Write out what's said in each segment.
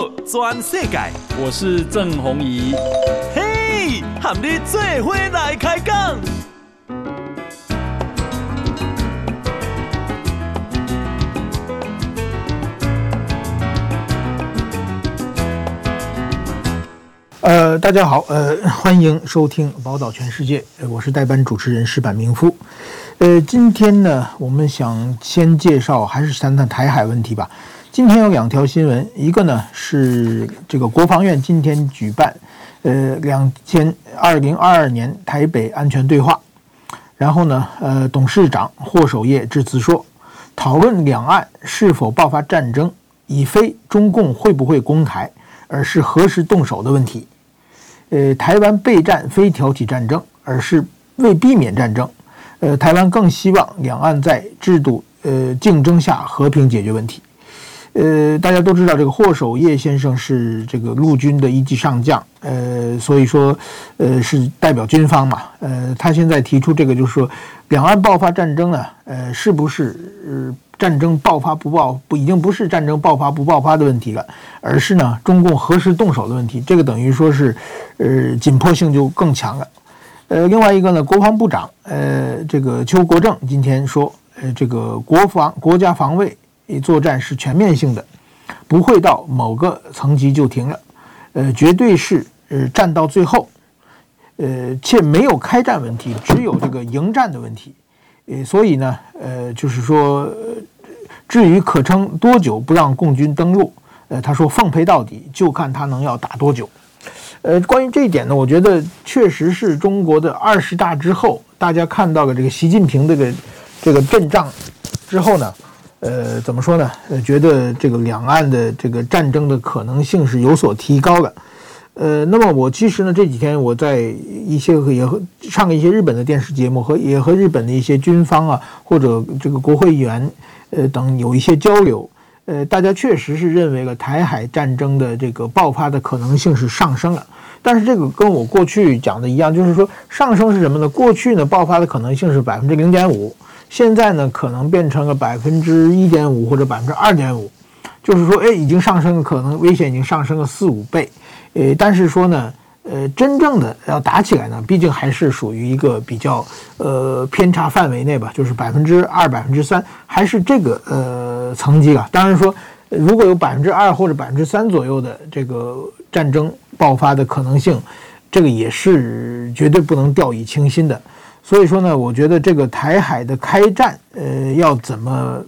好，全世界，我是郑宏仪。嘿，和你做伙来开讲。呃，大家好，呃，欢迎收听《宝岛全世界》，呃，我是代班主持人石板明夫。呃，今天呢，我们想先介绍，还是谈谈台海问题吧。今天有两条新闻，一个呢是这个国防院今天举办，呃，两千二零二二年台北安全对话，然后呢，呃，董事长霍守业致辞说，讨论两岸是否爆发战争，已非中共会不会攻台，而是何时动手的问题。呃，台湾备战非挑起战争，而是为避免战争。呃，台湾更希望两岸在制度呃竞争下和平解决问题。呃，大家都知道这个霍守业先生是这个陆军的一级上将，呃，所以说，呃，是代表军方嘛，呃，他现在提出这个就是说，两岸爆发战争呢，呃，是不是战争爆发不爆不已经不是战争爆发不爆发的问题了，而是呢中共何时动手的问题，这个等于说是，呃，紧迫性就更强了。呃，另外一个呢，国防部长呃这个邱国正今天说，呃，这个国防国家防卫。作战是全面性的，不会到某个层级就停了，呃，绝对是呃战到最后，呃，且没有开战问题，只有这个迎战的问题，呃，所以呢，呃，就是说，至于可撑多久不让共军登陆，呃，他说奉陪到底，就看他能要打多久，呃，关于这一点呢，我觉得确实是中国的二十大之后，大家看到了这个习近平这个这个阵仗之后呢。呃，怎么说呢？呃，觉得这个两岸的这个战争的可能性是有所提高的。呃，那么我其实呢，这几天我在一些也和上一些日本的电视节目，和也和日本的一些军方啊，或者这个国会议员，呃等有一些交流。呃，大家确实是认为了台海战争的这个爆发的可能性是上升了。但是这个跟我过去讲的一样，就是说上升是什么呢？过去呢，爆发的可能性是百分之零点五。现在呢，可能变成了百分之一点五或者百分之二点五，就是说，哎，已经上升了，可能危险已经上升了四五倍，呃，但是说呢，呃，真正的要打起来呢，毕竟还是属于一个比较呃偏差范围内吧，就是百分之二、百分之三，还是这个呃层级啊。当然说，如果有百分之二或者百分之三左右的这个战争爆发的可能性，这个也是绝对不能掉以轻心的。所以说呢，我觉得这个台海的开战，呃，要怎么，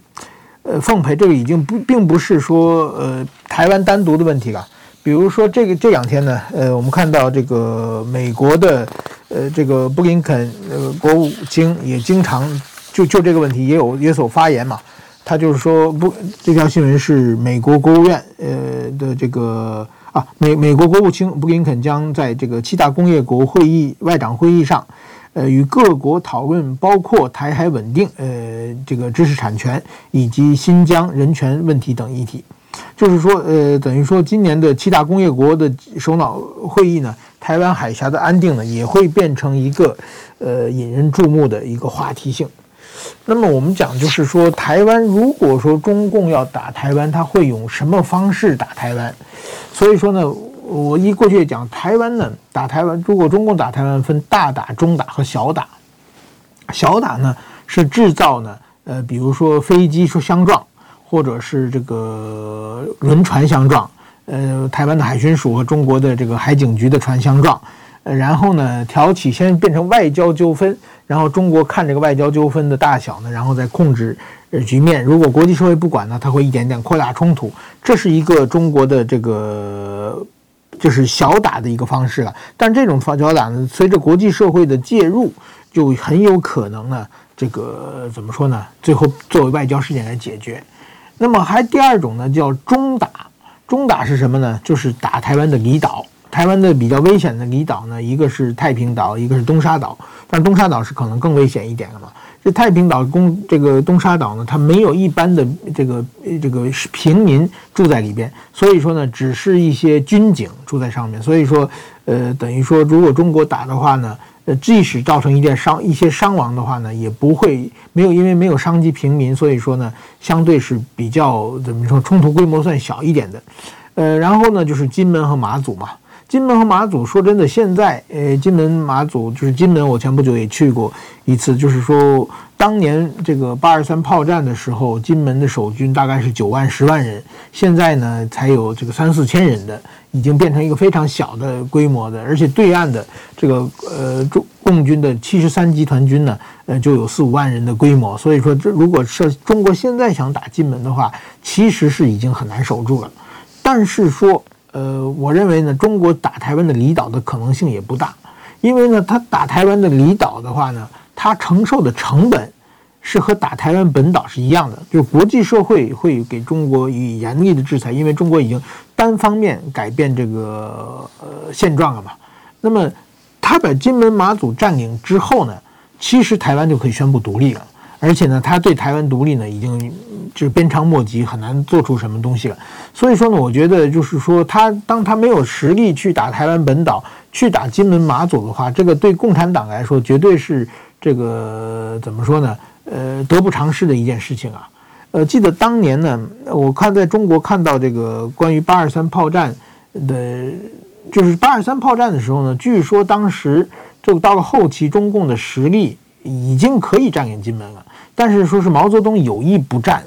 呃，奉陪这个已经不并不是说呃台湾单独的问题了。比如说这个这两天呢，呃，我们看到这个美国的呃这个布林肯呃国务卿也经常就就这个问题也有有所发言嘛。他就是说不，这条新闻是美国国务院呃的这个啊美美国国务卿布林肯将在这个七大工业国会议外长会议上。呃，与各国讨论包括台海稳定、呃，这个知识产权以及新疆人权问题等议题，就是说，呃，等于说今年的七大工业国的首脑会议呢，台湾海峡的安定呢，也会变成一个呃引人注目的一个话题性。那么我们讲，就是说，台湾如果说中共要打台湾，他会用什么方式打台湾？所以说呢。我一过去讲台湾呢，打台湾，如果中共打台湾，分大打、中打和小打。小打呢是制造呢，呃，比如说飞机说相撞，或者是这个轮船相撞，呃，台湾的海巡署和中国的这个海警局的船相撞，呃，然后呢挑起先变成外交纠纷，然后中国看这个外交纠纷的大小呢，然后再控制局面。如果国际社会不管呢，它会一点点扩大冲突。这是一个中国的这个。就是小打的一个方式了，但这种小打呢，随着国际社会的介入，就很有可能呢，这个怎么说呢？最后作为外交事件来解决。那么还第二种呢，叫中打。中打是什么呢？就是打台湾的离岛。台湾的比较危险的离岛呢，一个是太平岛，一个是东沙岛。但东沙岛是可能更危险一点的嘛。这太平岛公这个东沙岛呢，它没有一般的这个这个平民住在里边，所以说呢，只是一些军警住在上面。所以说，呃，等于说，如果中国打的话呢，呃，即使造成一点伤一些伤亡的话呢，也不会没有因为没有伤及平民，所以说呢，相对是比较怎么说，冲突规模算小一点的。呃，然后呢就是金门和马祖嘛。金门和马祖，说真的，现在呃，金门马祖就是金门，我前不久也去过一次。就是说，当年这个八二三炮战的时候，金门的守军大概是九万、十万人，现在呢才有这个三四千人的，已经变成一个非常小的规模的。而且对岸的这个呃中共军的七十三集团军呢，呃就有四五万人的规模。所以说，这如果是中国现在想打金门的话，其实是已经很难守住了。但是说。呃，我认为呢，中国打台湾的离岛的可能性也不大，因为呢，他打台湾的离岛的话呢，他承受的成本是和打台湾本岛是一样的，就是国际社会会给中国以严厉的制裁，因为中国已经单方面改变这个呃现状了嘛。那么他把金门、马祖占领之后呢，其实台湾就可以宣布独立了。而且呢，他对台湾独立呢，已经就是鞭长莫及，很难做出什么东西了。所以说呢，我觉得就是说，他当他没有实力去打台湾本岛，去打金门、马祖的话，这个对共产党来说，绝对是这个怎么说呢？呃，得不偿失的一件事情啊。呃，记得当年呢，我看在中国看到这个关于八二三炮战的，就是八二三炮战的时候呢，据说当时就到了后期，中共的实力已经可以占领金门了。但是说是毛泽东有意不战，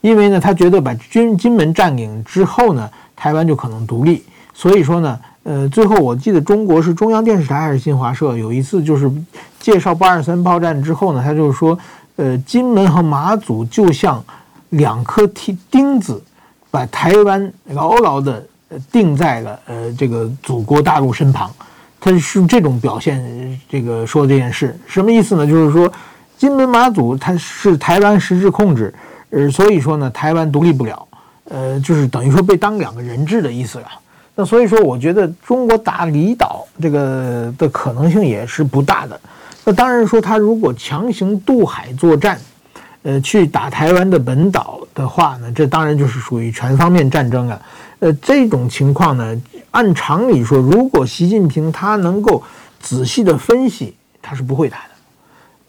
因为呢，他觉得把军金门占领之后呢，台湾就可能独立。所以说呢，呃，最后我记得中国是中央电视台还是新华社有一次就是介绍八二三炮战之后呢，他就是说，呃，金门和马祖就像两颗钉钉子，把台湾牢牢的钉在了呃这个祖国大陆身旁。他是这种表现，这个说这件事什么意思呢？就是说。金门马祖它是台湾实质控制，呃，所以说呢，台湾独立不了，呃，就是等于说被当两个人质的意思了。那所以说，我觉得中国打离岛这个的可能性也是不大的。那当然说，他如果强行渡海作战，呃，去打台湾的本岛的话呢，这当然就是属于全方面战争了。呃，这种情况呢，按常理说，如果习近平他能够仔细的分析，他是不会打。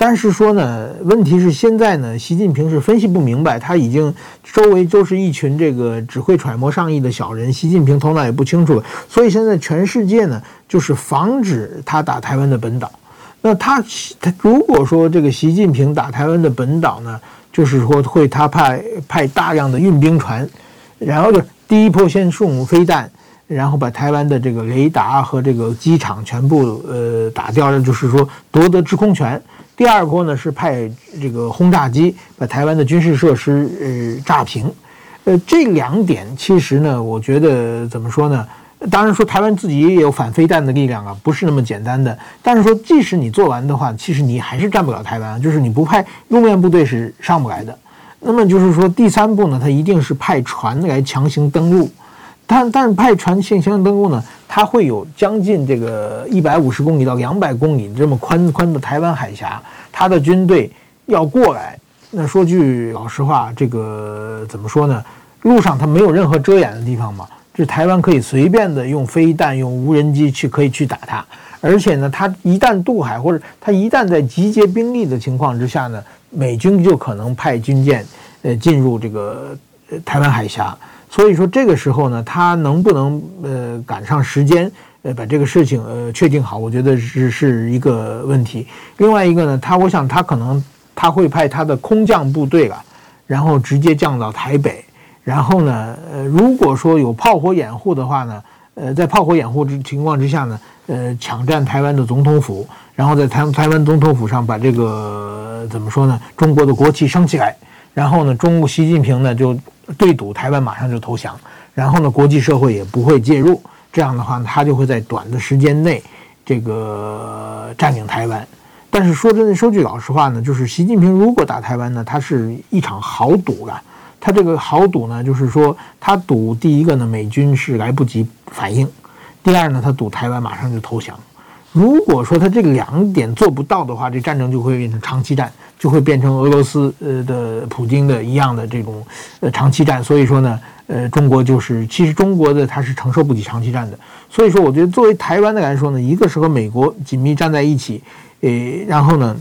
但是说呢，问题是现在呢，习近平是分析不明白，他已经周围都是一群这个只会揣摩上意的小人，习近平头脑也不清楚，所以现在全世界呢，就是防止他打台湾的本岛。那他他如果说这个习近平打台湾的本岛呢，就是说会他派派大量的运兵船，然后就第一波先送飞弹，然后把台湾的这个雷达和这个机场全部呃打掉了，就是说夺得制空权。第二波呢是派这个轰炸机把台湾的军事设施呃炸平，呃这两点其实呢，我觉得怎么说呢？当然说台湾自己也有反飞弹的力量啊，不是那么简单的。但是说即使你做完的话，其实你还是占不了台湾，就是你不派陆面部队是上不来的。那么就是说第三步呢，它一定是派船来强行登陆。但但是派船进行登陆呢，它会有将近这个一百五十公里到两百公里这么宽宽的台湾海峡，它的军队要过来。那说句老实话，这个怎么说呢？路上它没有任何遮掩的地方嘛，这台湾可以随便的用飞弹、用无人机去可以去打它。而且呢，它一旦渡海或者它一旦在集结兵力的情况之下呢，美军就可能派军舰呃进入这个台湾海峡。所以说这个时候呢，他能不能呃赶上时间，呃把这个事情呃确定好，我觉得是是一个问题。另外一个呢，他我想他可能他会派他的空降部队了，然后直接降到台北，然后呢，呃如果说有炮火掩护的话呢，呃在炮火掩护之情况之下呢，呃抢占台湾的总统府，然后在台台湾总统府上把这个怎么说呢，中国的国旗升起来，然后呢，中国习近平呢就。对赌台湾马上就投降，然后呢，国际社会也不会介入，这样的话，他就会在短的时间内这个占领台湾。但是说真的，说句老实话呢，就是习近平如果打台湾呢，他是一场豪赌了。他这个豪赌呢，就是说他赌第一个呢，美军是来不及反应；第二呢，他赌台湾马上就投降。如果说他这两点做不到的话，这战争就会变成长期战。就会变成俄罗斯呃的普京的一样的这种呃长期战，所以说呢，呃，中国就是其实中国的它是承受不起长期战的，所以说我觉得作为台湾的来说呢，一个是和美国紧密站在一起，呃，然后呢，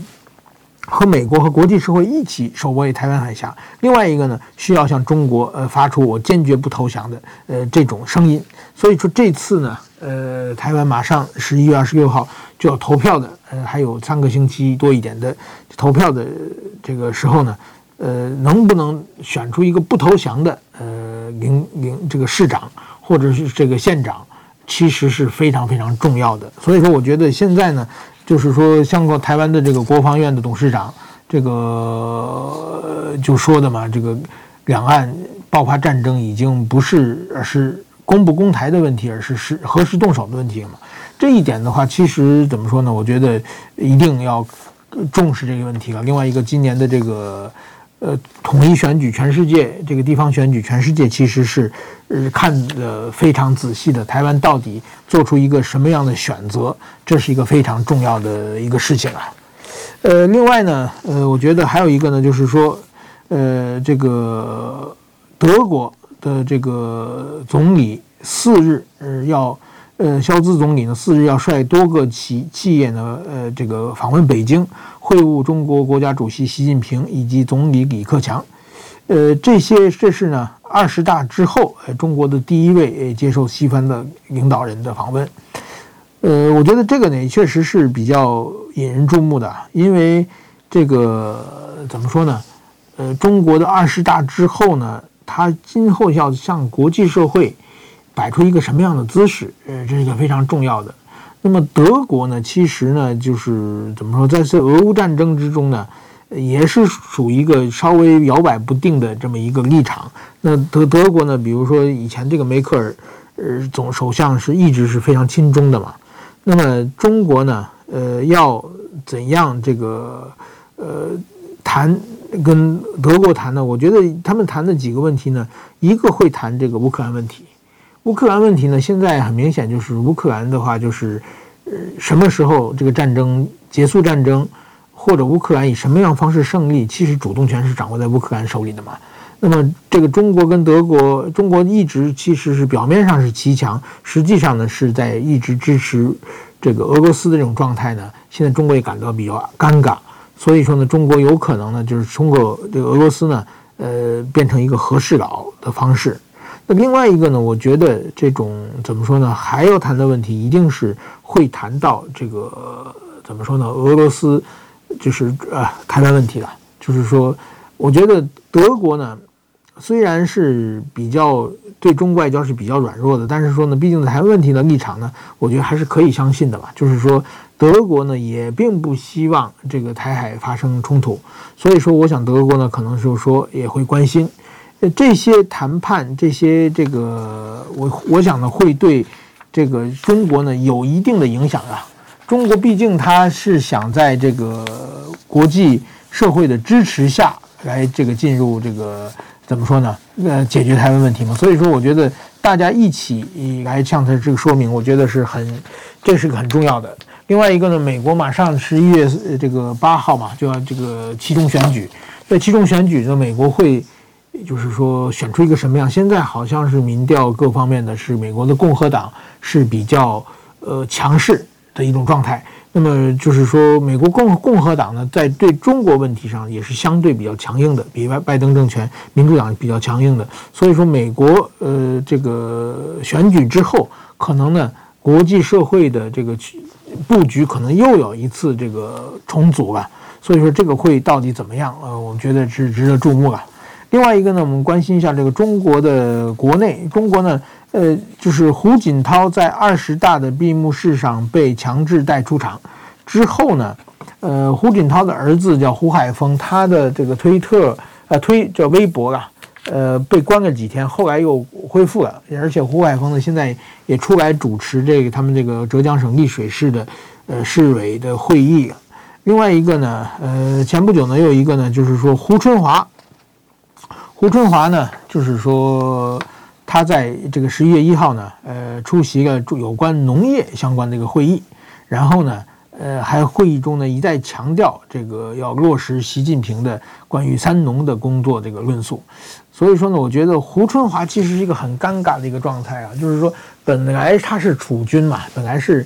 和美国和国际社会一起守卫台湾海峡，另外一个呢，需要向中国呃发出我坚决不投降的呃这种声音。所以说这次呢，呃，台湾马上十一月二十六号就要投票的，呃，还有三个星期多一点的投票的这个时候呢，呃，能不能选出一个不投降的呃领领这个市长或者是这个县长，其实是非常非常重要的。所以说，我觉得现在呢。就是说，像过台湾的这个国防院的董事长，这个就说的嘛，这个两岸爆发战争已经不是而是攻不攻台的问题，而是是何时动手的问题了嘛。这一点的话，其实怎么说呢？我觉得一定要重视这个问题了。另外一个，今年的这个。呃，统一选举，全世界这个地方选举，全世界其实是呃看得非常仔细的。台湾到底做出一个什么样的选择，这是一个非常重要的一个事情啊。呃，另外呢，呃，我觉得还有一个呢，就是说，呃，这个德国的这个总理四日要。呃，肖兹总理呢，四日要率多个企企业呢，呃，这个访问北京，会晤中国国家主席习近平以及总理李克强。呃，这些这是呢二十大之后，呃，中国的第一位接受西方的领导人的访问。呃，我觉得这个呢，确实是比较引人注目的，因为这个怎么说呢？呃，中国的二十大之后呢，他今后要向国际社会。摆出一个什么样的姿势？呃，这是一个非常重要的。那么德国呢，其实呢，就是怎么说，在这俄乌战争之中呢，也是属于一个稍微摇摆不定的这么一个立场。那德德国呢，比如说以前这个梅克尔，呃，总首相是一直是非常亲中的嘛。那么中国呢，呃，要怎样这个呃谈跟德国谈呢？我觉得他们谈的几个问题呢，一个会谈这个乌克兰问题。乌克兰问题呢，现在很明显就是乌克兰的话，就是呃，什么时候这个战争结束战争，或者乌克兰以什么样方式胜利，其实主动权是掌握在乌克兰手里的嘛。那么这个中国跟德国，中国一直其实是表面上是骑强，实际上呢是在一直支持这个俄罗斯的这种状态呢。现在中国也感到比较尴尬，所以说呢，中国有可能呢就是通过这个俄罗斯呢，呃，变成一个和事佬的方式。那另外一个呢，我觉得这种怎么说呢？还要谈的问题，一定是会谈到这个怎么说呢？俄罗斯就是呃台湾问题了。就是说，我觉得德国呢，虽然是比较对中外交是比较软弱的，但是说呢，毕竟台湾问题的立场呢，我觉得还是可以相信的吧。就是说，德国呢也并不希望这个台海发生冲突，所以说，我想德国呢可能就是说也会关心。这些谈判，这些这个，我我想呢，会对这个中国呢有一定的影响啊。中国毕竟它是想在这个国际社会的支持下来这个进入这个怎么说呢？呃，解决台湾问题嘛。所以说，我觉得大家一起来向他这个说明，我觉得是很，这是个很重要的。另外一个呢，美国马上十一月这个八号嘛，就要这个期中选举，在期中选举呢，美国会。也就是说，选出一个什么样？现在好像是民调各方面的是美国的共和党是比较呃强势的一种状态。那么就是说，美国共共和党呢，在对中国问题上也是相对比较强硬的，比拜拜登政权民主党比较强硬的。所以说，美国呃这个选举之后，可能呢国际社会的这个布局可能又有一次这个重组了。所以说，这个会到底怎么样？呃，我们觉得是值得注目了。另外一个呢，我们关心一下这个中国的国内。中国呢，呃，就是胡锦涛在二十大的闭幕式上被强制带出场之后呢，呃，胡锦涛的儿子叫胡海峰，他的这个推特呃推叫微博啊，呃，被关了几天，后来又恢复了。而且胡海峰呢，现在也出来主持这个他们这个浙江省丽水市的呃市委的会议。另外一个呢，呃，前不久呢，又一个呢，就是说胡春华。胡春华呢，就是说他在这个十一月一号呢，呃，出席了有关农业相关的一个会议，然后呢，呃，还会议中呢一再强调这个要落实习近平的关于“三农”的工作这个论述。所以说呢，我觉得胡春华其实是一个很尴尬的一个状态啊，就是说本来他是储君嘛，本来是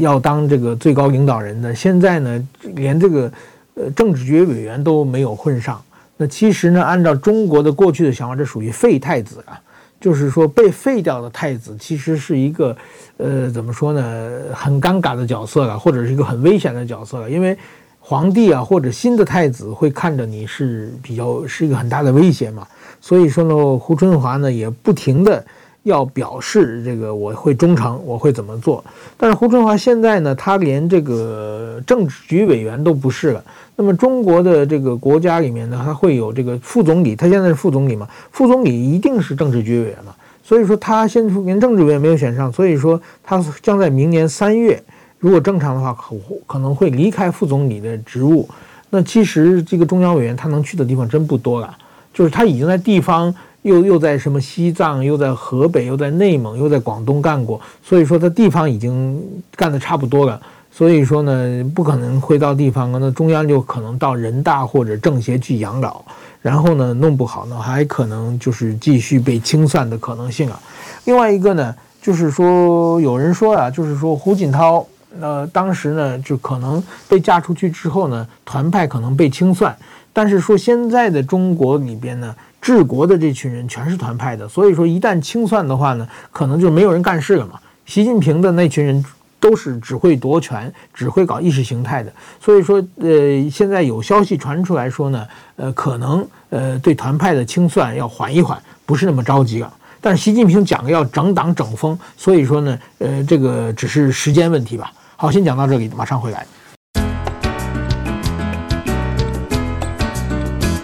要当这个最高领导人的，现在呢，连这个呃政治局委员都没有混上。那其实呢，按照中国的过去的想法，这属于废太子啊，就是说被废掉的太子，其实是一个，呃，怎么说呢，很尴尬的角色了，或者是一个很危险的角色了，因为皇帝啊或者新的太子会看着你是比较是一个很大的威胁嘛，所以说呢，胡春华呢也不停的。要表示这个我会忠诚，我会怎么做？但是胡春华现在呢，他连这个政治局委员都不是了。那么中国的这个国家里面呢，他会有这个副总理，他现在是副总理嘛？副总理一定是政治局委员嘛？所以说他现在连政治委员没有选上，所以说他将在明年三月，如果正常的话，可可能会离开副总理的职务。那其实这个中央委员他能去的地方真不多了，就是他已经在地方。又又在什么西藏，又在河北，又在内蒙，又在广东干过，所以说他地方已经干得差不多了。所以说呢，不可能回到地方，那中央就可能到人大或者政协去养老，然后呢，弄不好呢，还可能就是继续被清算的可能性啊。另外一个呢，就是说有人说啊，就是说胡锦涛，呃，当时呢就可能被嫁出去之后呢，团派可能被清算，但是说现在的中国里边呢。治国的这群人全是团派的，所以说一旦清算的话呢，可能就没有人干事了嘛。习近平的那群人都是只会夺权、只会搞意识形态的，所以说，呃，现在有消息传出来说呢，呃，可能呃对团派的清算要缓一缓，不是那么着急了。但是习近平讲了要整党整风，所以说呢，呃，这个只是时间问题吧。好，先讲到这里，马上回来。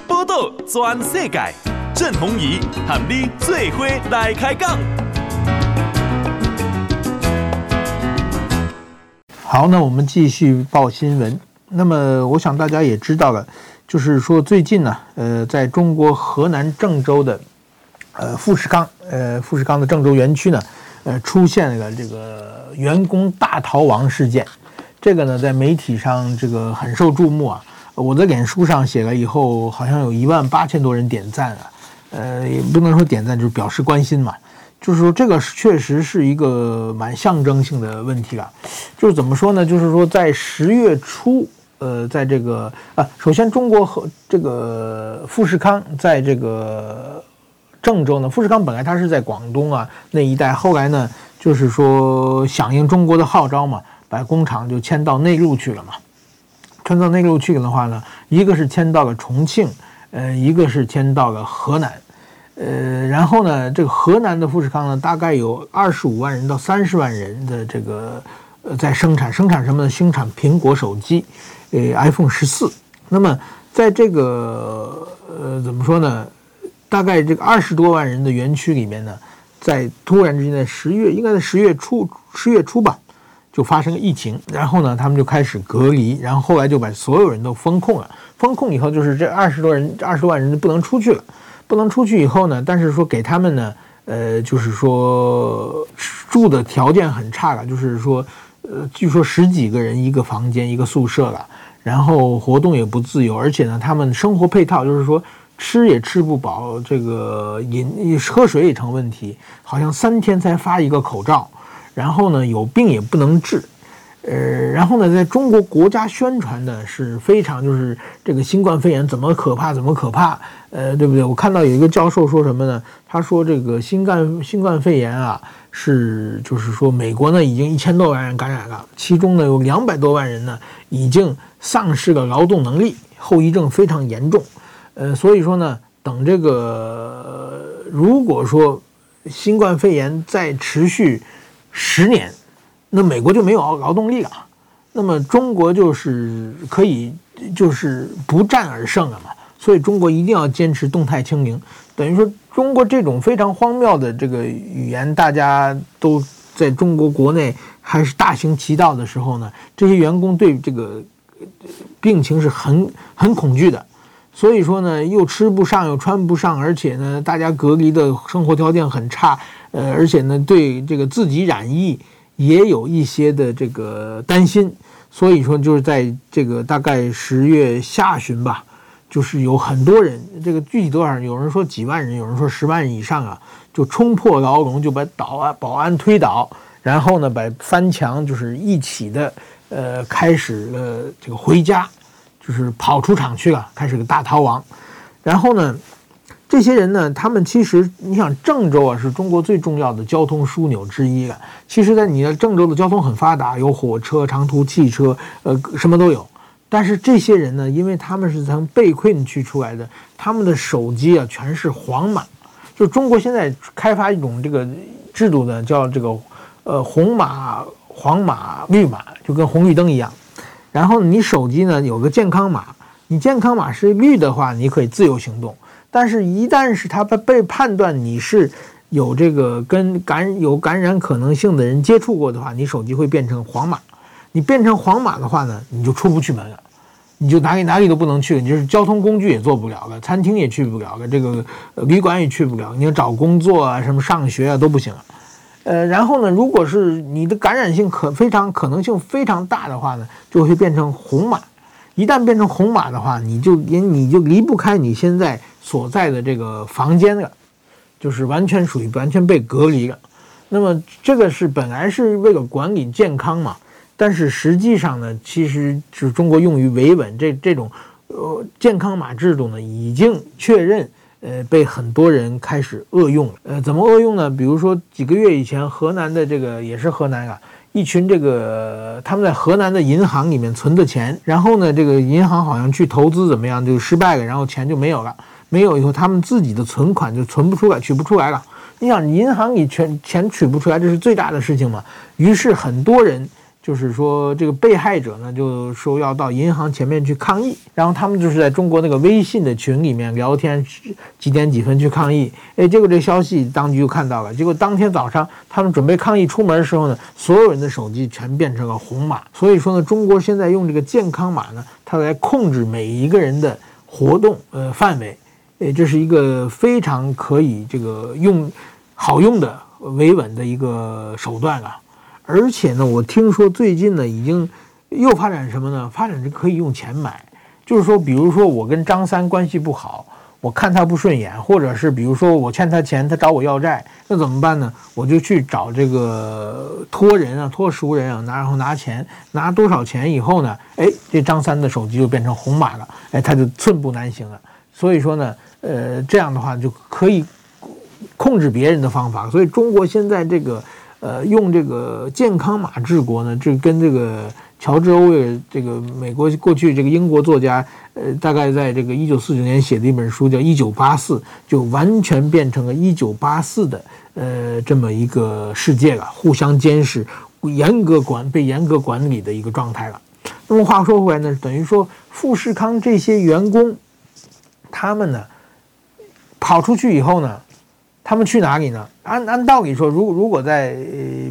报道全世界。郑弘仪和你做伙来开讲。好，那我们继续报新闻。那么，我想大家也知道了，就是说最近呢，呃，在中国河南郑州的，呃，富士康，呃，富士康的郑州园区呢，呃，出现了这个员工大逃亡事件。这个呢，在媒体上这个很受注目啊。我在脸书上写了以后，好像有一万八千多人点赞啊。呃，也不能说点赞，就是表示关心嘛。就是说，这个确实是一个蛮象征性的问题了。就是怎么说呢？就是说，在十月初，呃，在这个啊，首先中国和这个富士康在这个郑州呢，富士康本来它是在广东啊那一带，后来呢，就是说响应中国的号召嘛，把工厂就迁到内陆去了嘛。迁到内陆去了的话呢，一个是迁到了重庆。呃，一个是迁到了河南，呃，然后呢，这个河南的富士康呢，大概有二十五万人到三十万人的这个呃在生产，生产什么呢？生产苹果手机，呃，iPhone 十四。那么在这个呃怎么说呢？大概这个二十多万人的园区里面呢，在突然之间，在十月，应该在十月初，十月初吧。就发生了疫情，然后呢，他们就开始隔离，然后后来就把所有人都封控了。封控以后，就是这二十多人，二十多万人就不能出去了。不能出去以后呢，但是说给他们呢，呃，就是说住的条件很差了，就是说，呃，据说十几个人一个房间一个宿舍了，然后活动也不自由，而且呢，他们生活配套就是说吃也吃不饱，这个饮喝水也成问题，好像三天才发一个口罩。然后呢，有病也不能治，呃，然后呢，在中国国家宣传的是非常就是这个新冠肺炎怎么可怕怎么可怕，呃，对不对？我看到有一个教授说什么呢？他说这个新冠新冠肺炎啊，是就是说美国呢已经一千多万人感染了，其中呢有两百多万人呢已经丧失了劳动能力，后遗症非常严重，呃，所以说呢，等这个如果说新冠肺炎再持续。十年，那美国就没有劳动力了，那么中国就是可以就是不战而胜了嘛。所以中国一定要坚持动态清零，等于说中国这种非常荒谬的这个语言，大家都在中国国内还是大行其道的时候呢，这些员工对这个病情是很很恐惧的。所以说呢，又吃不上，又穿不上，而且呢，大家隔离的生活条件很差，呃，而且呢，对这个自己染疫也有一些的这个担心。所以说，就是在这个大概十月下旬吧，就是有很多人，这个具体多少，有人说几万人，有人说十万人以上啊，就冲破牢笼，就把保安保安推倒，然后呢，把翻墙，就是一起的，呃，开始了这个回家。就是跑出厂去了，开始个大逃亡。然后呢，这些人呢，他们其实你想，郑州啊是中国最重要的交通枢纽之一了。其实，在你的郑州的交通很发达，有火车、长途汽车，呃，什么都有。但是这些人呢，因为他们是从被困区出来的，他们的手机啊全是黄码。就中国现在开发一种这个制度呢，叫这个呃红码、黄码、绿码，就跟红绿灯一样。然后你手机呢有个健康码，你健康码是绿的话，你可以自由行动。但是，一旦是他被被判断你是有这个跟感有感染可能性的人接触过的话，你手机会变成黄码。你变成黄码的话呢，你就出不去门了，你就哪里哪里都不能去，你就是交通工具也坐不了了，餐厅也去不了了，这个旅馆也去不了，你要找工作啊，什么上学啊都不行了。呃，然后呢，如果是你的感染性可非常可能性非常大的话呢，就会变成红码。一旦变成红码的话，你就你你就离不开你现在所在的这个房间了，就是完全属于完全被隔离了。那么这个是本来是为了管理健康嘛，但是实际上呢，其实是中国用于维稳这这种呃健康码制度呢，已经确认呃被很多人开始恶用了。呃，怎么恶用呢？比如说几个月以前，河南的这个也是河南啊。一群这个他们在河南的银行里面存的钱，然后呢，这个银行好像去投资怎么样就失败了，然后钱就没有了，没有以后他们自己的存款就存不出来，取不出来了。你想，银行里钱钱取不出来，这是最大的事情嘛？于是很多人。就是说，这个被害者呢，就说要到银行前面去抗议，然后他们就是在中国那个微信的群里面聊天，几点几分去抗议。哎，结果这消息当局就看到了，结果当天早上他们准备抗议出门的时候呢，所有人的手机全变成了红码。所以说呢，中国现在用这个健康码呢，它来控制每一个人的活动呃范围，哎，这是一个非常可以这个用好用的维稳的一个手段啊。而且呢，我听说最近呢，已经又发展什么呢？发展是可以用钱买，就是说，比如说我跟张三关系不好，我看他不顺眼，或者是比如说我欠他钱，他找我要债，那怎么办呢？我就去找这个托人啊，托熟人啊，拿然后拿钱，拿多少钱以后呢？哎，这张三的手机就变成红码了，哎，他就寸步难行了。所以说呢，呃，这样的话就可以控制别人的方法。所以中国现在这个。呃，用这个健康码治国呢，这跟这个乔治·欧威尔这个美国过去这个英国作家，呃，大概在这个一九四九年写的一本书叫《一九八四》，就完全变成了一九八四的呃这么一个世界了，互相监视、严格管、被严格管理的一个状态了。那么话说回来呢，等于说富士康这些员工，他们呢跑出去以后呢，他们去哪里呢？按按道理说，如如果在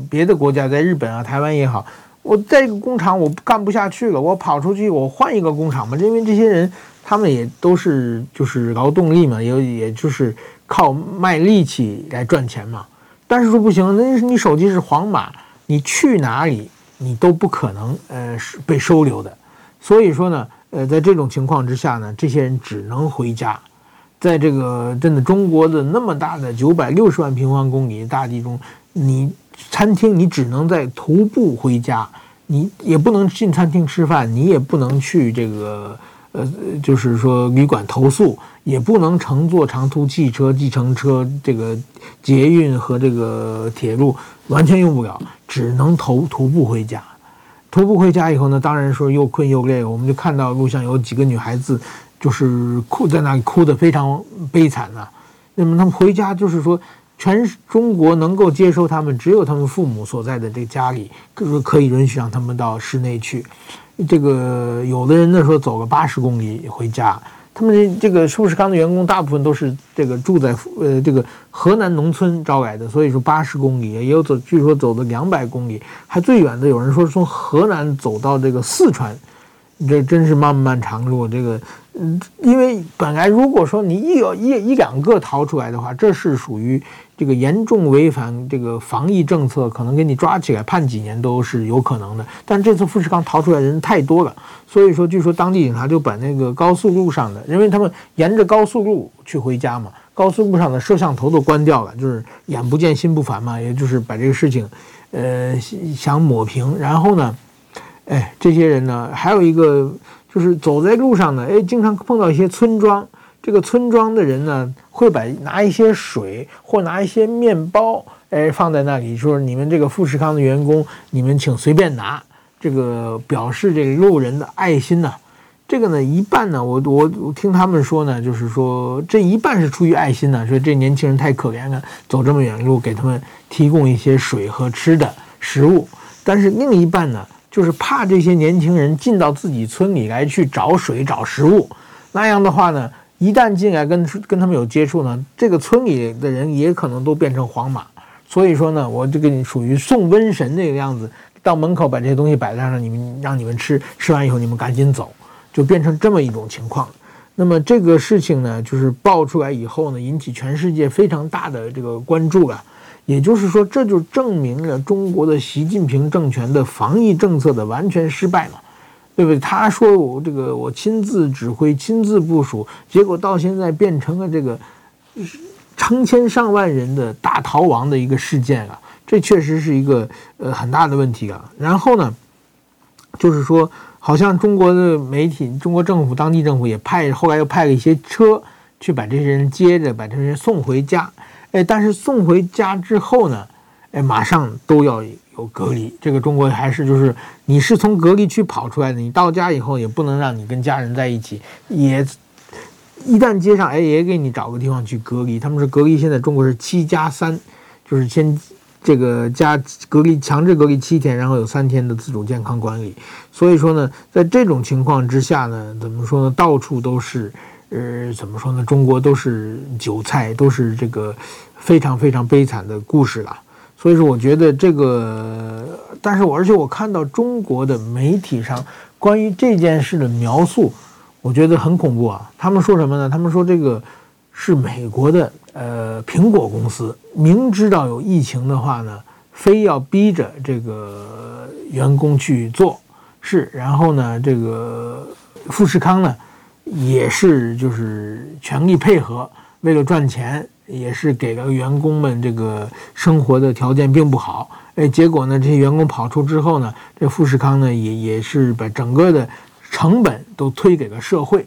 别的国家，在日本啊、台湾也好，我在这个工厂我干不下去了，我跑出去，我换一个工厂嘛。因为这些人他们也都是就是劳动力嘛，也也就是靠卖力气来赚钱嘛。但是说不行，那你手机是黄码，你去哪里你都不可能呃被收留的。所以说呢，呃，在这种情况之下呢，这些人只能回家。在这个真的中国的那么大的九百六十万平方公里的大地中，你餐厅你只能在徒步回家，你也不能进餐厅吃饭，你也不能去这个呃，就是说旅馆投宿，也不能乘坐长途汽车、计程车、这个捷运和这个铁路，完全用不了，只能徒徒步回家。徒步回家以后呢，当然说又困又累，我们就看到路上有几个女孩子。就是哭在那里哭得非常悲惨呐、啊，那么他们回家就是说，全中国能够接收他们，只有他们父母所在的这个家里，就是可以允许让他们到室内去。这个有的人呢说走个八十公里回家，他们这个富士康的员工大部分都是这个住在呃这个河南农村招来的，所以说八十公里也有走，据说走的两百公里，还最远的有人说从河南走到这个四川。这真是漫漫长路，这个，嗯，因为本来如果说你一有一一两个逃出来的话，这是属于这个严重违反这个防疫政策，可能给你抓起来判几年都是有可能的。但这次富士康逃出来的人太多了，所以说据说当地警察就把那个高速路上的，因为他们沿着高速路去回家嘛，高速路上的摄像头都关掉了，就是眼不见心不烦嘛，也就是把这个事情，呃，想抹平，然后呢。哎，这些人呢，还有一个就是走在路上呢，哎，经常碰到一些村庄，这个村庄的人呢，会把拿一些水或拿一些面包，哎，放在那里，说你们这个富士康的员工，你们请随便拿，这个表示这个路人的爱心呢。这个呢，一半呢，我我我听他们说呢，就是说这一半是出于爱心呢，说这年轻人太可怜了，走这么远路给他们提供一些水和吃的食物。但是另一半呢，就是怕这些年轻人进到自己村里来去找水找食物，那样的话呢，一旦进来跟跟他们有接触呢，这个村里的人也可能都变成黄马。所以说呢，我就给你属于送瘟神那个样子，到门口把这些东西摆在上，你们让你们吃，吃完以后你们赶紧走。就变成这么一种情况，那么这个事情呢，就是爆出来以后呢，引起全世界非常大的这个关注了。也就是说，这就证明了中国的习近平政权的防疫政策的完全失败嘛，对不对？他说我这个我亲自指挥、亲自部署，结果到现在变成了这个成千上万人的大逃亡的一个事件啊，这确实是一个呃很大的问题啊。然后呢，就是说。好像中国的媒体、中国政府、当地政府也派，后来又派了一些车去把这些人接着，把这些人送回家。哎，但是送回家之后呢，哎，马上都要有隔离。这个中国还是就是，你是从隔离区跑出来的，你到家以后也不能让你跟家人在一起，也一旦接上，哎，也给你找个地方去隔离。他们说隔离现在中国是七加三，就是先。这个加隔离强制隔离七天，然后有三天的自主健康管理。所以说呢，在这种情况之下呢，怎么说呢？到处都是，呃，怎么说呢？中国都是韭菜，都是这个非常非常悲惨的故事了。所以说，我觉得这个，但是我而且我看到中国的媒体上关于这件事的描述，我觉得很恐怖啊。他们说什么呢？他们说这个是美国的。呃，苹果公司明知道有疫情的话呢，非要逼着这个员工去做事，然后呢，这个富士康呢，也是就是全力配合，为了赚钱，也是给了员工们这个生活的条件并不好。哎，结果呢，这些员工跑出之后呢，这富士康呢，也也是把整个的成本都推给了社会。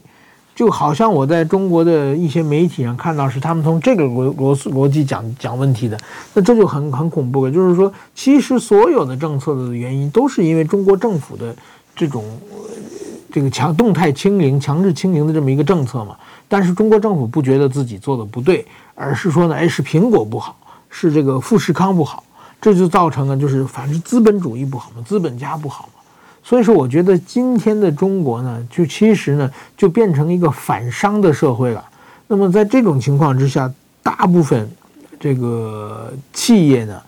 就好像我在中国的一些媒体上看到，是他们从这个逻逻逻辑讲讲问题的，那这就很很恐怖了。就是说，其实所有的政策的原因都是因为中国政府的这种这个强动态清零、强制清零的这么一个政策嘛。但是中国政府不觉得自己做的不对，而是说呢，哎，是苹果不好，是这个富士康不好，这就造成了就是反正资本主义不好嘛，资本家不好嘛。所以说，我觉得今天的中国呢，就其实呢，就变成一个反商的社会了。那么在这种情况之下，大部分这个企业呢，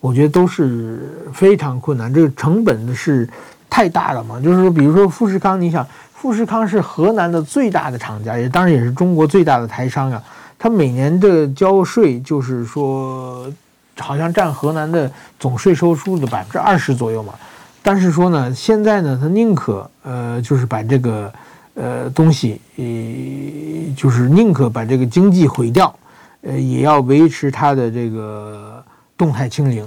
我觉得都是非常困难。这个成本呢是太大了嘛。就是说，比如说富士康，你想，富士康是河南的最大的厂家，也当然也是中国最大的台商啊。他每年的交税，就是说，好像占河南的总税收入的百分之二十左右嘛。但是说呢，现在呢，他宁可呃，就是把这个呃东西，呃，就是宁可把这个经济毁掉，呃，也要维持它的这个动态清零，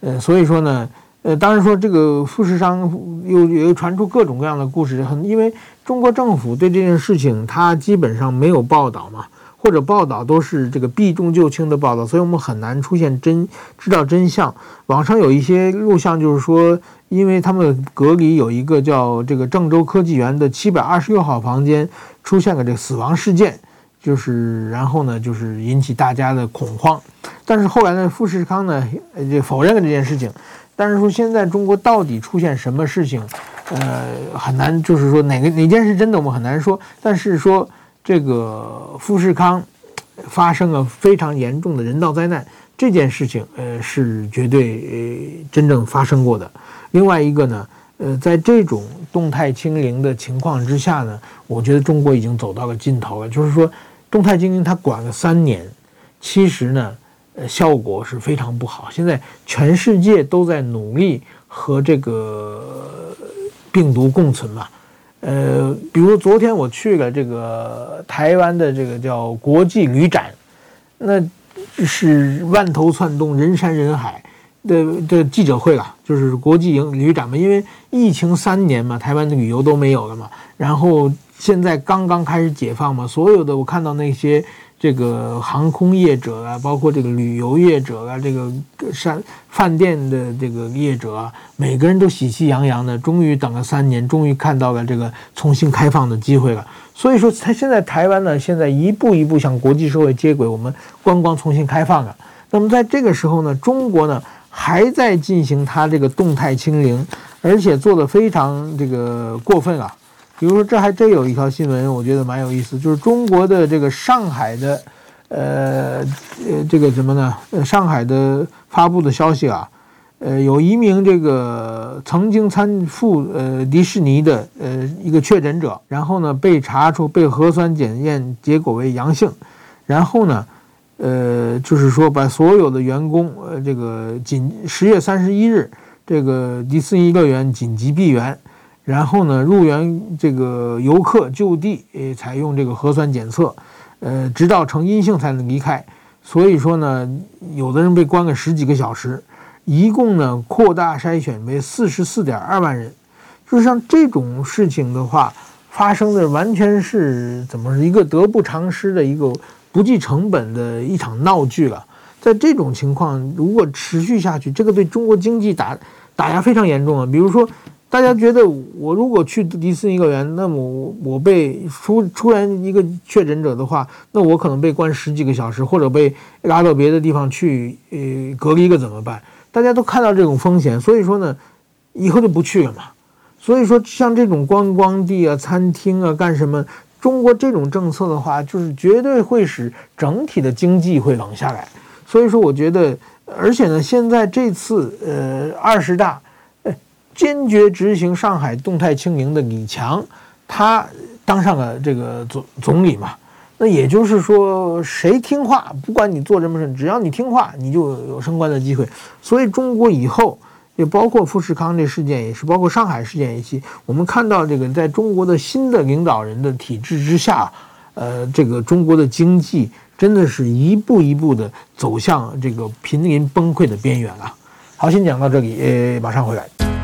呃，所以说呢，呃，当然说这个富士康又又传出各种各样的故事，很因为中国政府对这件事情，它基本上没有报道嘛。或者报道都是这个避重就轻的报道，所以我们很难出现真知道真相。网上有一些录像，就是说，因为他们隔离有一个叫这个郑州科技园的七百二十六号房间出现了这个死亡事件，就是然后呢，就是引起大家的恐慌。但是后来呢，富士康呢呃就否认了这件事情。但是说现在中国到底出现什么事情，呃，很难，就是说哪个哪件事真的，我们很难说。但是说。这个富士康发生了非常严重的人道灾难，这件事情呃是绝对真正发生过的。另外一个呢，呃，在这种动态清零的情况之下呢，我觉得中国已经走到了尽头了。就是说，动态清零它管了三年，其实呢，效果是非常不好。现在全世界都在努力和这个病毒共存嘛。呃，比如昨天我去了这个台湾的这个叫国际旅展，那是万头窜动，人山人海，的的记者会了，就是国际影旅展嘛，因为疫情三年嘛，台湾的旅游都没有了嘛，然后现在刚刚开始解放嘛，所有的我看到那些这个航空业者啊，包括这个旅游业者啊，这个山饭店的这个业者啊，每个人都喜气洋洋的，终于等了三年，终于看到了这个重新开放的机会了。所以说，他现在台湾呢，现在一步一步向国际社会接轨，我们观光重新开放了。那么在这个时候呢，中国呢？还在进行它这个动态清零，而且做得非常这个过分啊！比如说，这还真有一条新闻，我觉得蛮有意思，就是中国的这个上海的，呃呃，这个什么呢？呃上海的发布的消息啊，呃，有一名这个曾经参赴呃迪士尼的呃一个确诊者，然后呢被查出被核酸检验结果为阳性，然后呢。呃，就是说把所有的员工，呃，这个紧十月三十一日，这个迪士尼乐园紧急闭园，然后呢，入园这个游客就地诶采用这个核酸检测，呃，直到呈阴性才能离开。所以说呢，有的人被关个十几个小时，一共呢扩大筛选为四十四点二万人。就是像这种事情的话，发生的完全是怎么一个得不偿失的一个。不计成本的一场闹剧了，在这种情况如果持续下去，这个对中国经济打打压非常严重啊。比如说，大家觉得我如果去迪士尼乐园，那么我我被出出现一个确诊者的话，那我可能被关十几个小时，或者被拉到别的地方去呃隔离一个怎么办？大家都看到这种风险，所以说呢，以后就不去了嘛。所以说，像这种观光地啊、餐厅啊，干什么？中国这种政策的话，就是绝对会使整体的经济会冷下来。所以说，我觉得，而且呢，现在这次呃二十大，坚决执行上海动态清零的李强，他当上了这个总总理嘛。那也就是说，谁听话，不管你做什么事，只要你听话，你就有升官的机会。所以，中国以后。也包括富士康这事件，也是包括上海事件一起，我们看到这个在中国的新的领导人的体制之下，呃，这个中国的经济真的是一步一步的走向这个濒临崩溃的边缘了。好，先讲到这里，呃，马上回来。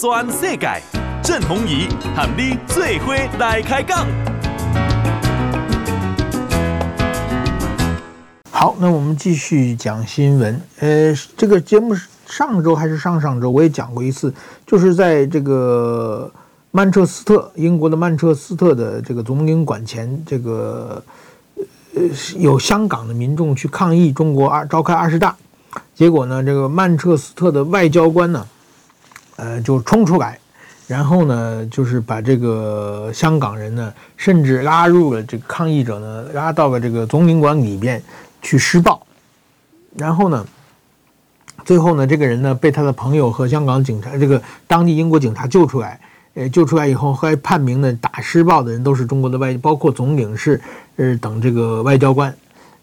全世界，郑弘仪和你做伙来开讲。好，那我们继续讲新闻。呃，这个节目上周还是上上周我也讲过一次，就是在这个曼彻斯特，英国的曼彻斯特的这个总领馆前，这个呃有香港的民众去抗议中国二召开二十大，结果呢，这个曼彻斯特的外交官呢，呃，就冲出来，然后呢，就是把这个香港人呢，甚至拉入了这个抗议者呢，拉到了这个总领馆里边。去施暴，然后呢，最后呢，这个人呢被他的朋友和香港警察，这个当地英国警察救出来。呃，救出来以后还判明呢，打施暴的人都是中国的外，包括总领事，呃等这个外交官。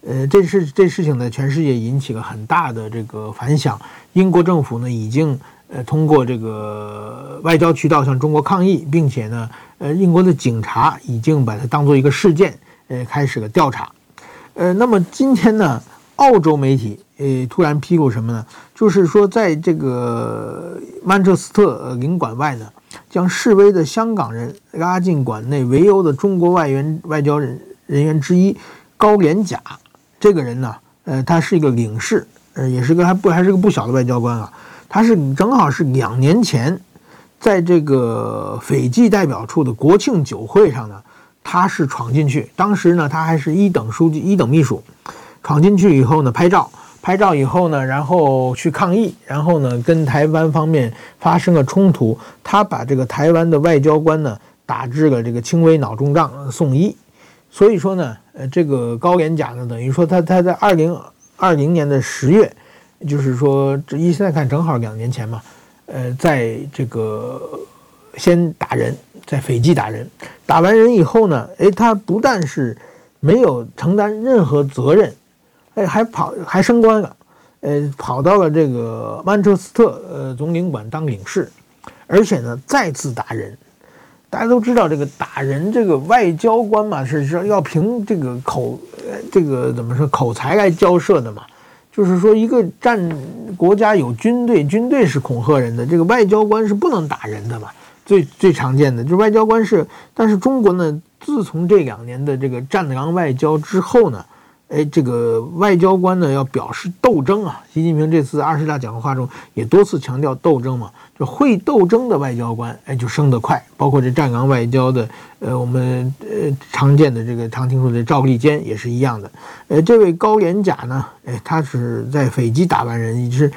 呃，这事这事情呢，全世界引起了很大的这个反响。英国政府呢，已经呃通过这个外交渠道向中国抗议，并且呢，呃，英国的警察已经把它当做一个事件，呃，开始了调查。呃，那么今天呢，澳洲媒体呃突然披露什么呢？就是说，在这个曼彻斯特领馆外呢，将示威的香港人拉进馆内围殴的中国外援外交人人员之一高连甲。这个人呢，呃，他是一个领事，呃，也是个还不还是个不小的外交官啊。他是正好是两年前，在这个斐济代表处的国庆酒会上呢。他是闯进去，当时呢，他还是一等书记、一等秘书，闯进去以后呢，拍照，拍照以后呢，然后去抗议，然后呢，跟台湾方面发生了冲突，他把这个台湾的外交官呢打致了这个轻微脑中胀，送医。所以说呢，呃，这个高连甲呢，等于说他他在二零二零年的十月，就是说这一现在看正好两年前嘛，呃，在这个先打人。在斐济打人，打完人以后呢，诶，他不但是没有承担任何责任，诶，还跑还升官了，呃，跑到了这个曼彻斯特呃总领馆当领事，而且呢再次打人，大家都知道，这个打人，这个外交官嘛，是是要凭这个口，这个怎么说口才来交涉的嘛。就是说，一个战国家有军队，军队是恐吓人的，这个外交官是不能打人的嘛。最最常见的就是外交官是，但是中国呢，自从这两年的这个战狼外交之后呢。哎，这个外交官呢要表示斗争啊！习近平这次二十大讲话中也多次强调斗争嘛，就会斗争的外交官，哎，就升得快。包括这战狼外交的，呃，我们呃常见的这个常听说的赵立坚也是一样的。呃，这位高连甲呢，哎，他是在斐济打完人，是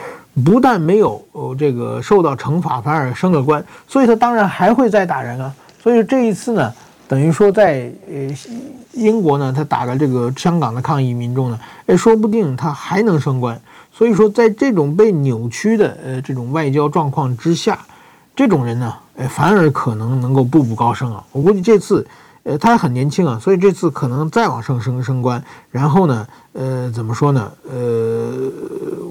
不但没有这个受到惩罚，反而升了官，所以他当然还会再打人啊。所以这一次呢。等于说，在呃英国呢，他打了这个香港的抗议民众呢，哎，说不定他还能升官。所以说，在这种被扭曲的呃这种外交状况之下，这种人呢，哎，反而可能能够步步高升啊。我估计这次。呃，他还很年轻啊，所以这次可能再往上升升官。然后呢，呃，怎么说呢？呃，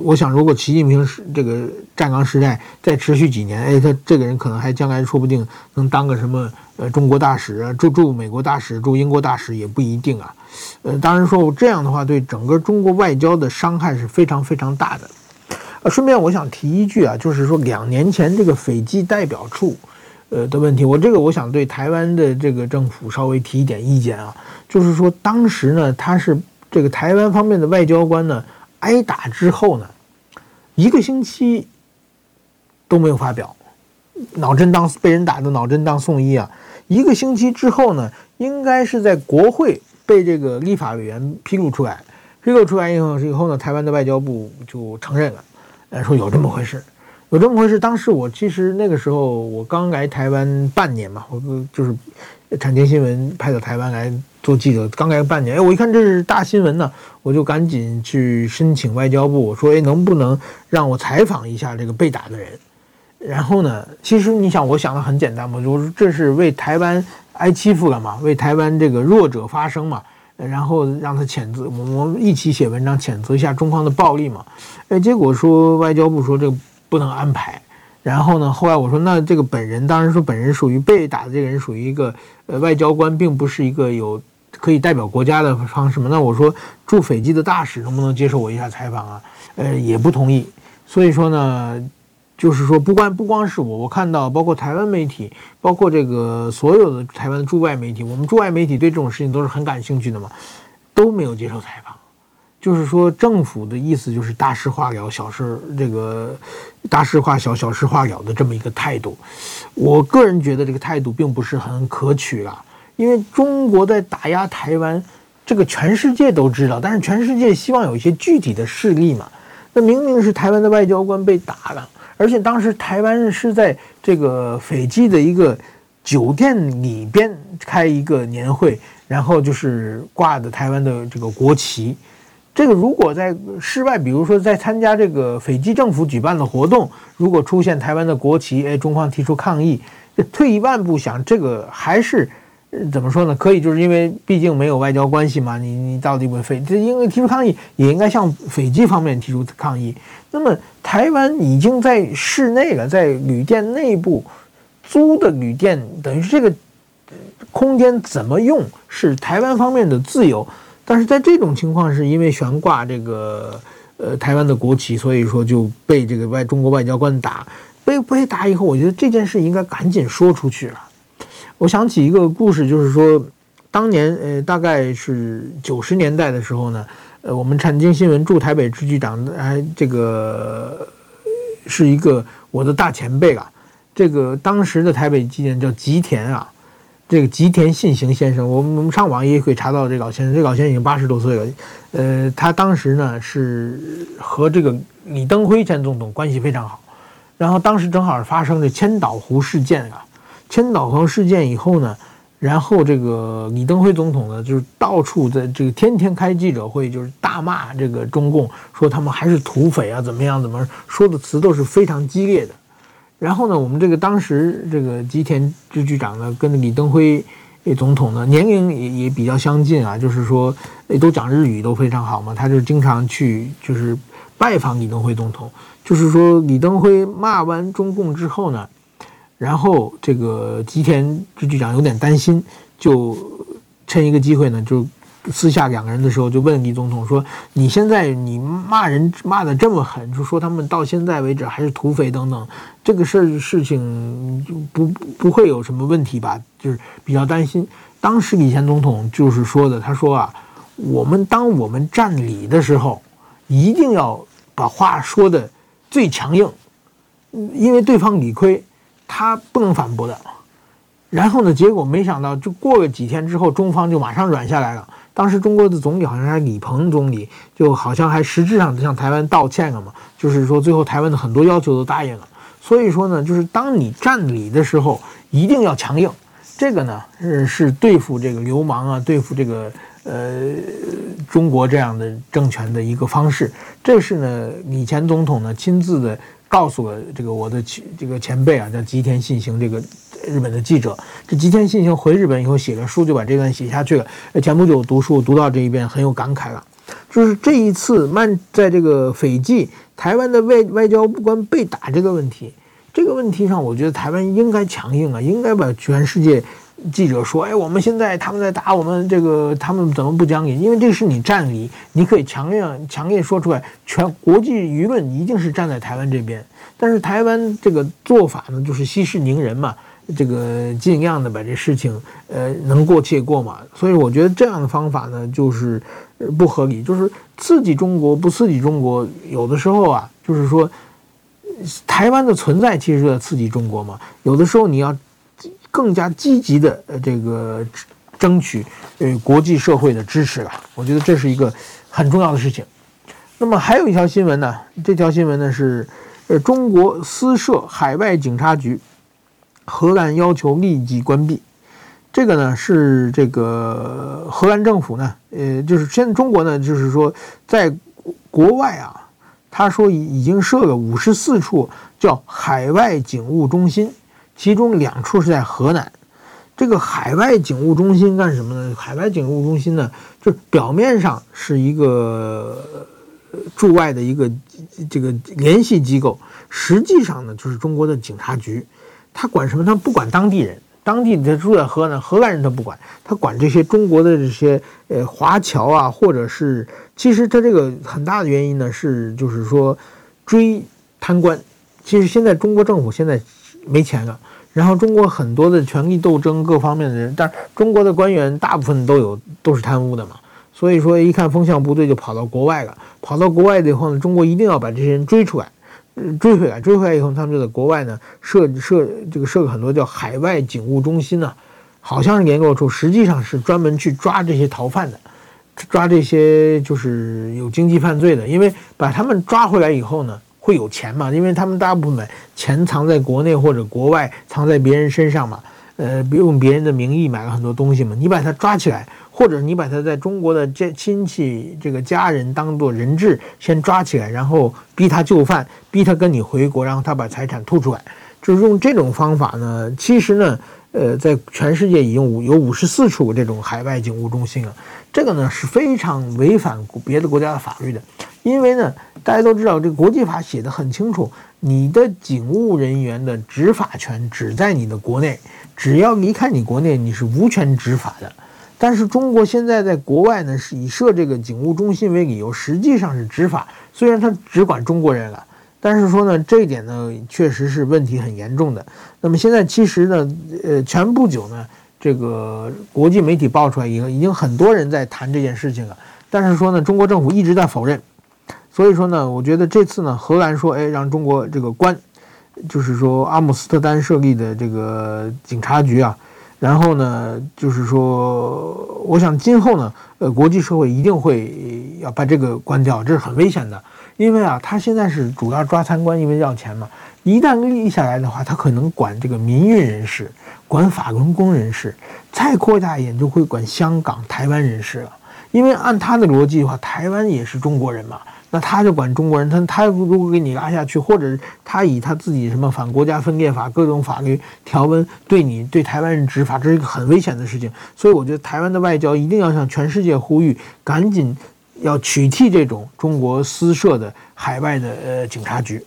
我想如果习近平是这个战狼时代再持续几年，哎，他这个人可能还将来说不定能当个什么呃中国大使啊，驻驻美国大使、驻英国大使也不一定啊。呃，当然说这样的话，对整个中国外交的伤害是非常非常大的。呃，顺便我想提一句啊，就是说两年前这个斐济代表处。呃的问题，我这个我想对台湾的这个政府稍微提一点意见啊，就是说当时呢，他是这个台湾方面的外交官呢，挨打之后呢，一个星期都没有发表，脑震荡被人打的脑震荡送医啊，一个星期之后呢，应该是在国会被这个立法委员披露出来，披露出来以后以后呢，台湾的外交部就承认了，呃，说有这么回事。有这么回事？当时我其实那个时候我刚来台湾半年嘛，我就是产经新闻派到台湾来做记者，刚来半年，哎，我一看这是大新闻呢，我就赶紧去申请外交部，我说，哎，能不能让我采访一下这个被打的人？然后呢，其实你想，我想的很简单嘛，我说这是为台湾挨欺负了嘛，为台湾这个弱者发声嘛，然后让他谴责，我们一起写文章谴责一下中方的暴力嘛，哎，结果说外交部说这。不能安排，然后呢？后来我说，那这个本人当然说本人属于被打的这个人属于一个呃外交官，并不是一个有可以代表国家的方式嘛。那我说驻斐济的大使能不能接受我一下采访啊？呃，也不同意。所以说呢，就是说不光不光是我，我看到包括台湾媒体，包括这个所有的台湾的驻外媒体，我们驻外媒体对这种事情都是很感兴趣的嘛，都没有接受采访。就是说，政府的意思就是大事化了，小事这个大事化小，小事化了的这么一个态度。我个人觉得这个态度并不是很可取了，因为中国在打压台湾，这个全世界都知道，但是全世界希望有一些具体的事例嘛。那明明是台湾的外交官被打了，而且当时台湾是在这个斐济的一个酒店里边开一个年会，然后就是挂的台湾的这个国旗。这个如果在室外，比如说在参加这个斐济政府举办的活动，如果出现台湾的国旗，哎，中方提出抗议，退一万步想，这个还是怎么说呢？可以，就是因为毕竟没有外交关系嘛，你你到底为斐，这因为提出抗议也应该向斐济方面提出抗议。那么台湾已经在室内了，在旅店内部租的旅店，等于这个空间怎么用是台湾方面的自由。但是在这种情况，是因为悬挂这个呃台湾的国旗，所以说就被这个外中国外交官打，被被打以后，我觉得这件事应该赶紧说出去了。我想起一个故事，就是说当年呃大概是九十年代的时候呢，呃我们产经新闻驻台北支局长还这个是一个我的大前辈啊，这个当时的台北纪念叫吉田啊。这个吉田信行先生，我们我们上网也可以查到这老先生。这老先生已经八十多岁了，呃，他当时呢是和这个李登辉前总统关系非常好。然后当时正好发生了千岛湖事件啊，千岛湖事件以后呢，然后这个李登辉总统呢就是到处在这个天天开记者会，就是大骂这个中共，说他们还是土匪啊，怎么样怎么说的词都是非常激烈的。然后呢，我们这个当时这个吉田支局长呢，跟李登辉总统呢年龄也也比较相近啊，就是说都讲日语都非常好嘛，他就经常去就是拜访李登辉总统。就是说李登辉骂完中共之后呢，然后这个吉田支局长有点担心，就趁一个机会呢，就私下两个人的时候就问李总统说：“你现在你骂人骂得这么狠，就说他们到现在为止还是土匪等等，这个事事情就不不会有什么问题吧？就是比较担心。当时李前总统就是说的，他说啊，我们当我们占理的时候，一定要把话说得最强硬，因为对方理亏，他不能反驳的。然后呢，结果没想到，就过了几天之后，中方就马上软下来了。当时中国的总理好像是李鹏总理，就好像还实质上向台湾道歉了嘛，就是说最后台湾的很多要求都答应了。所以说呢，就是当你占理的时候，一定要强硬。这个呢是是对付这个流氓啊，对付这个呃中国这样的政权的一个方式。这是呢李前总统呢亲自的告诉了这个我的前这个前辈啊，叫吉田信行这个。日本的记者，这吉田信行回日本以后写了书，就把这段写下去了。前不久读书读到这一遍，很有感慨了。就是这一次曼在这个斐济台湾的外外交官被打这个问题，这个问题上，我觉得台湾应该强硬啊，应该把全世界记者说，哎，我们现在他们在打我们，这个他们怎么不讲理？因为这是你占理，你可以强硬强硬说出来，全国际舆论一定是站在台湾这边。但是台湾这个做法呢，就是息事宁人嘛。这个尽量的把这事情，呃，能过且过嘛。所以我觉得这样的方法呢，就是不合理，就是刺激中国不刺激中国。有的时候啊，就是说，台湾的存在其实就在刺激中国嘛。有的时候你要更加积极的呃这个争取呃国际社会的支持了。我觉得这是一个很重要的事情。那么还有一条新闻呢，这条新闻呢是呃中国私设海外警察局。荷兰要求立即关闭，这个呢是这个荷兰政府呢，呃，就是现在中国呢，就是说在国外啊，他说已已经设了五十四处叫海外警务中心，其中两处是在河南。这个海外警务中心干什么呢？海外警务中心呢，就表面上是一个驻外的一个这个联系机构，实际上呢就是中国的警察局。他管什么？他不管当地人，当地他住在河南，荷兰人他不管，他管这些中国的这些呃华侨啊，或者是其实他这个很大的原因呢是就是说追贪官。其实现在中国政府现在没钱了，然后中国很多的权力斗争各方面的人，但是中国的官员大部分都有都是贪污的嘛，所以说一看风向不对就跑到国外了，跑到国外以后呢，中国一定要把这些人追出来。追回来，追回来以后，他们就在国外呢设设这个设个很多叫海外警务中心呢，好像是联络处，实际上是专门去抓这些逃犯的，抓这些就是有经济犯罪的，因为把他们抓回来以后呢，会有钱嘛，因为他们大部分钱藏在国内或者国外，藏在别人身上嘛，呃，用别人的名义买了很多东西嘛，你把他抓起来。或者你把他在中国的这亲戚这个家人当做人质先抓起来，然后逼他就范，逼他跟你回国，然后他把财产吐出来，就是用这种方法呢。其实呢，呃，在全世界已经有五十四处这种海外警务中心了。这个呢是非常违反别的国家的法律的，因为呢大家都知道这个国际法写得很清楚，你的警务人员的执法权只在你的国内，只要离开你国内，你是无权执法的。但是中国现在在国外呢，是以设这个警务中心为理由，实际上是执法。虽然他只管中国人了，但是说呢，这一点呢，确实是问题很严重的。那么现在其实呢，呃，前不久呢，这个国际媒体爆出来以后，已经很多人在谈这件事情了。但是说呢，中国政府一直在否认。所以说呢，我觉得这次呢，荷兰说，哎，让中国这个关，就是说阿姆斯特丹设立的这个警察局啊。然后呢，就是说，我想今后呢，呃，国际社会一定会要把这个关掉，这是很危险的，因为啊，他现在是主要抓贪官，因为要钱嘛。一旦立下来的话，他可能管这个民运人士，管法轮功人士，再扩大一点就会管香港、台湾人士了。因为按他的逻辑的话，台湾也是中国人嘛。那他就管中国人，他他如果给你拉下去，或者他以他自己什么反国家分裂法各种法律条文对你对台湾人执法，这是一个很危险的事情。所以我觉得台湾的外交一定要向全世界呼吁，赶紧要取缔这种中国私设的海外的呃警察局。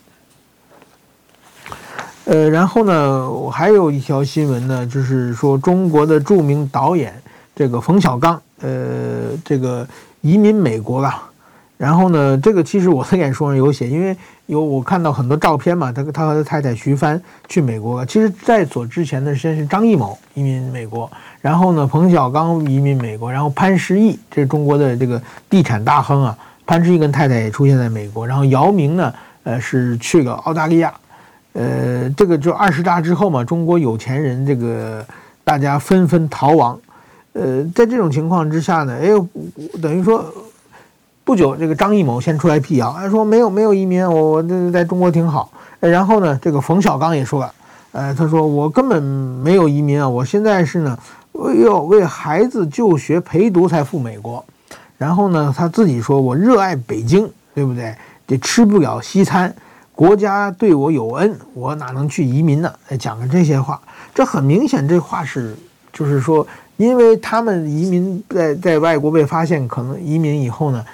呃，然后呢，我还有一条新闻呢，就是说中国的著名导演这个冯小刚，呃，这个移民美国了。然后呢，这个其实我在演说上有写，因为有我看到很多照片嘛，他他和他太太徐帆去美国。其实，在左之前呢，先是张艺谋移民美国，然后呢，冯小刚移民美国，然后潘石屹，这是中国的这个地产大亨啊，潘石屹跟太太也出现在美国，然后姚明呢，呃，是去了澳大利亚，呃，这个就二十大之后嘛，中国有钱人这个大家纷纷逃亡，呃，在这种情况之下呢，哎，等于说。不久，这个张艺谋先出来辟谣，他说没有没有移民，我我这在中国挺好。然后呢，这个冯小刚也说了，呃，他说我根本没有移民啊，我现在是呢，为要为孩子就学陪读才赴美国。然后呢，他自己说我热爱北京，对不对？这吃不了西餐，国家对我有恩，我哪能去移民呢？讲了这些话，这很明显，这话是就是说，因为他们移民在在外国被发现，可能移民以后呢。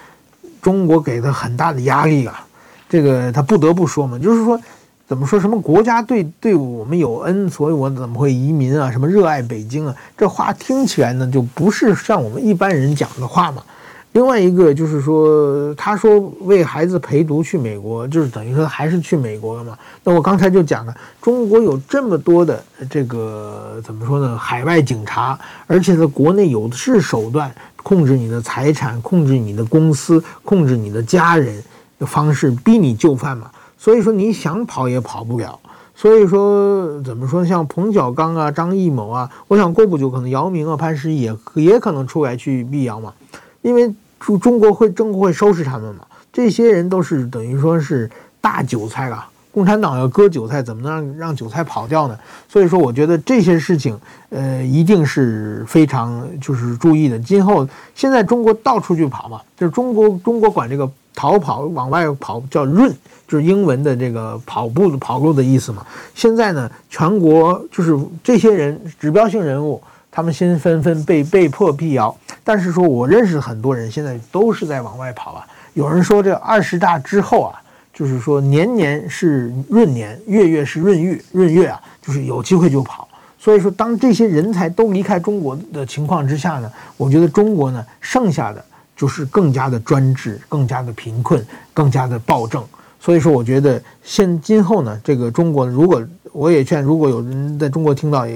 中国给他很大的压力啊，这个他不得不说嘛，就是说，怎么说什么国家对对我们有恩，所以我怎么会移民啊？什么热爱北京啊？这话听起来呢，就不是像我们一般人讲的话嘛。另外一个就是说，他说为孩子陪读去美国，就是等于说还是去美国了嘛。那我刚才就讲了，中国有这么多的这个怎么说呢？海外警察，而且在国内有的是手段。控制你的财产，控制你的公司，控制你的家人的方式，逼你就范嘛。所以说你想跑也跑不了。所以说怎么说，像彭小刚啊、张艺谋啊，我想过不久可能姚明啊、潘石屹也也可能出来去辟谣嘛。因为中中国会中国会收拾他们嘛。这些人都是等于说是大韭菜了。共产党要割韭菜，怎么能让让韭菜跑掉呢？所以说，我觉得这些事情，呃，一定是非常就是注意的。今后现在中国到处去跑嘛，就是中国中国管这个逃跑往外跑叫 run，就是英文的这个跑步的跑路的意思嘛。现在呢，全国就是这些人指标性人物，他们先纷纷被被迫辟谣。但是说我认识很多人，现在都是在往外跑啊。有人说这二十大之后啊。就是说，年年是闰年，月月是闰月，闰月啊，就是有机会就跑。所以说，当这些人才都离开中国的情况之下呢，我觉得中国呢，剩下的就是更加的专制，更加的贫困，更加的暴政。所以说，我觉得现今后呢，这个中国，如果我也劝，如果有人在中国听到，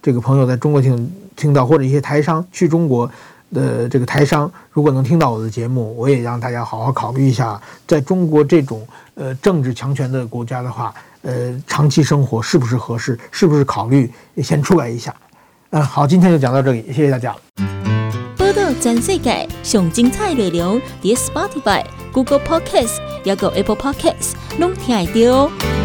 这个朋友在中国听听到，或者一些台商去中国。的这个台商，如果能听到我的节目，我也让大家好好考虑一下，在中国这种呃政治强权的国家的话，呃，长期生活是不是合适？是不是考虑先出来一下？嗯，好，今天就讲到这里，谢谢大家。报道全世界上精彩内容，点 Spotify、Google Podcasts，还有 Apple Podcasts，拢听得到。